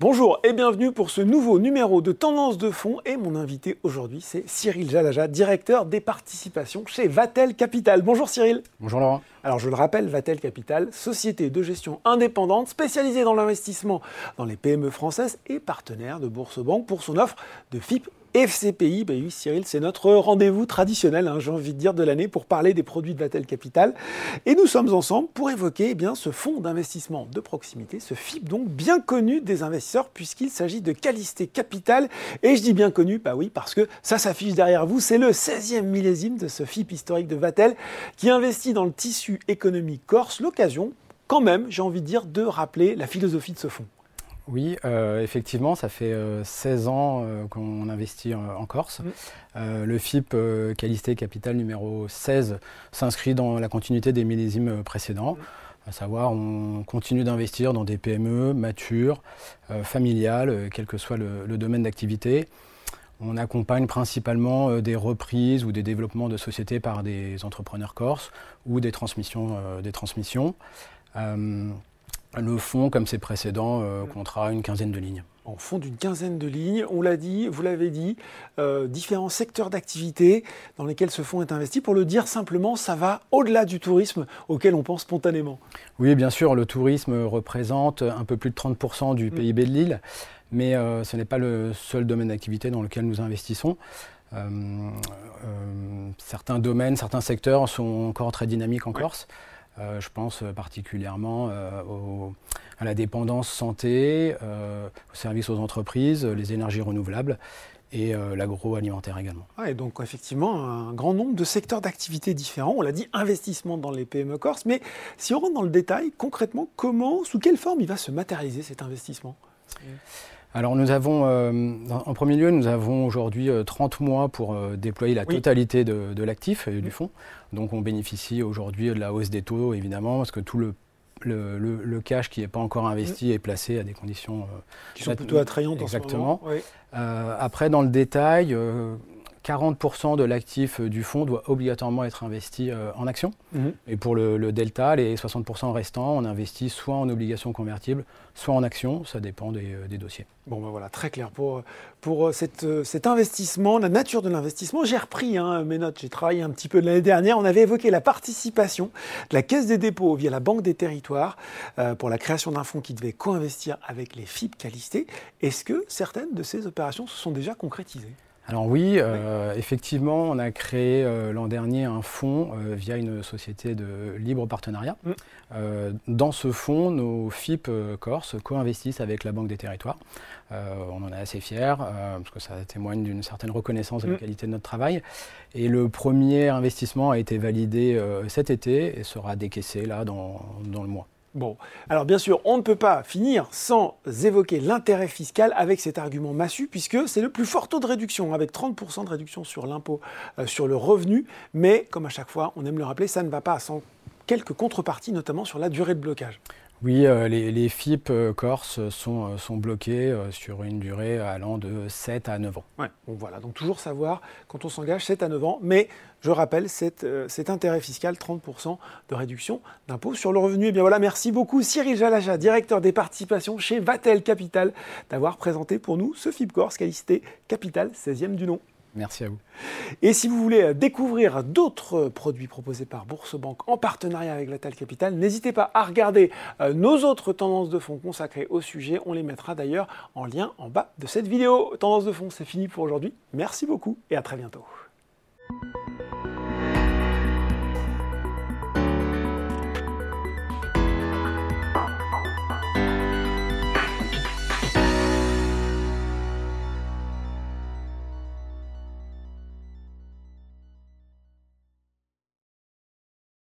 Bonjour et bienvenue pour ce nouveau numéro de Tendance de fonds et mon invité aujourd'hui c'est Cyril Jalaja, directeur des participations chez Vatel Capital. Bonjour Cyril. Bonjour Laurent. Alors je le rappelle, Vatel Capital, société de gestion indépendante spécialisée dans l'investissement dans les PME françaises et partenaire de Bourse Banque pour son offre de FIP FCPI, bah oui Cyril, c'est notre rendez-vous traditionnel, hein, j'ai envie de dire, de l'année pour parler des produits de Vatel Capital. Et nous sommes ensemble pour évoquer eh bien, ce fonds d'investissement de proximité, ce FIP donc bien connu des investisseurs puisqu'il s'agit de Calisté Capital. Et je dis bien connu, bah oui, parce que ça s'affiche derrière vous, c'est le 16e millésime de ce FIP historique de Vatel qui investit dans le tissu économique corse. L'occasion, quand même, j'ai envie de dire, de rappeler la philosophie de ce fonds. Oui, euh, effectivement, ça fait 16 euh, ans euh, qu'on investit en, Corse. Mm. le FIP Qualité Capital numéro 16 s'inscrit dans la continuité des millésimes précédents. Mm. À savoir, on continue d'investir dans des PME matures, familiales, quel que soit le, domaine d'activité. On accompagne principalement des reprises ou des développements de sociétés par des entrepreneurs corses ou des transmissions. des transmissions. Le fonds, comme ses précédents euh, comptera une quinzaine de lignes. En fond d'une quinzaine de lignes, on l'a dit, vous l'avez dit, euh, différents secteurs d'activité dans lesquels ce fonds est investi. Pour le dire simplement, ça va au-delà du tourisme auquel on pense spontanément. Oui, bien sûr, le tourisme représente un peu plus de 30% du mm. PIB de l'île, mais euh, ce n'est pas le seul domaine d'activité dans lequel nous investissons. certains domaines, certains secteurs sont encore très dynamiques en Corse. Euh, je pense particulièrement euh, à la dépendance santé, euh, aux services aux entreprises, les énergies renouvelables et l'agroalimentaire également. et donc effectivement, un grand nombre de secteurs d'activité différents. On l'a dit, investissement dans les PME Corse. Mais si on rentre dans le détail, concrètement, comment, sous quelle forme il va se matérialiser cet investissement? Alors nous avons, en premier lieu, nous avons aujourd'hui 30 mois pour déployer la totalité de, l'actif et du fonds. Donc on bénéficie aujourd'hui de la hausse des taux, évidemment, parce que tout le, le, cash qui n'est pas encore investi est placé à des conditions... Euh, qui sont plutôt attrayantes Exactement. Euh, après, dans le détail, 40% euh, de l'actif du fonds doit obligatoirement être investi en actions. Mm-hmm. Et pour le, delta, les 60% restants, on investit soit en obligations convertibles, soit en actions, ça dépend des, dossiers. Bon ben voilà, très clair pour, pour cette, cet investissement, la nature de l'investissement. J'ai repris hein, mes notes, j'ai travaillé un petit peu l'année dernière, on avait évoqué la participation de la Caisse des dépôts via la Banque des Territoires pour la création d'un fonds qui devait co-investir avec les FIP Calisté. Est-ce que certaines de ces opérations se sont déjà concrétisées? Alors oui, euh, effectivement, on a créé euh, l'an dernier un fonds euh, via une société de libre partenariat. Mm. dans ce fonds, nos FIP Corse co-investissent avec la Banque des Territoires. on en est assez fiers parce que ça témoigne d'une certaine reconnaissance de la mm. qualité de notre travail. Et le premier investissement a été validé cet été et sera décaissé là dans le mois. Bon, alors bien sûr, on ne peut pas finir sans évoquer l'intérêt fiscal avec cet argument massu, puisque c'est le plus fort taux de réduction, avec 30% de réduction sur l'impôt euh, sur le revenu. Mais, comme à chaque fois, on aime le rappeler, ça ne va pas sans quelques contreparties, notamment sur la durée de blocage. Oui, euh, les, FIP euh, Corse sont, euh, sont bloqués sur une durée allant de 7 à 9 ans. Ouais, bon voilà, donc toujours savoir quand on s'engage 7 à 9 ans, mais je rappelle cet, cet intérêt fiscal, 30% de réduction d'impôt sur le revenu. Et eh bien voilà, merci beaucoup Cyril Jalaja, directeur des participations chez Vatel Capital, d'avoir présenté pour nous ce FIP Corse qualité Capital, 16e du nom. Merci à vous. Et si vous voulez découvrir d'autres produits proposés par Bourse Banque en partenariat avec la Tal Capital, n'hésitez pas à regarder euh, nos autres tendances de fonds consacrées au sujet. On les mettra d'ailleurs en lien en bas de cette vidéo. Tendance de fonds, c'est fini pour aujourd'hui. Merci beaucoup et à très bientôt.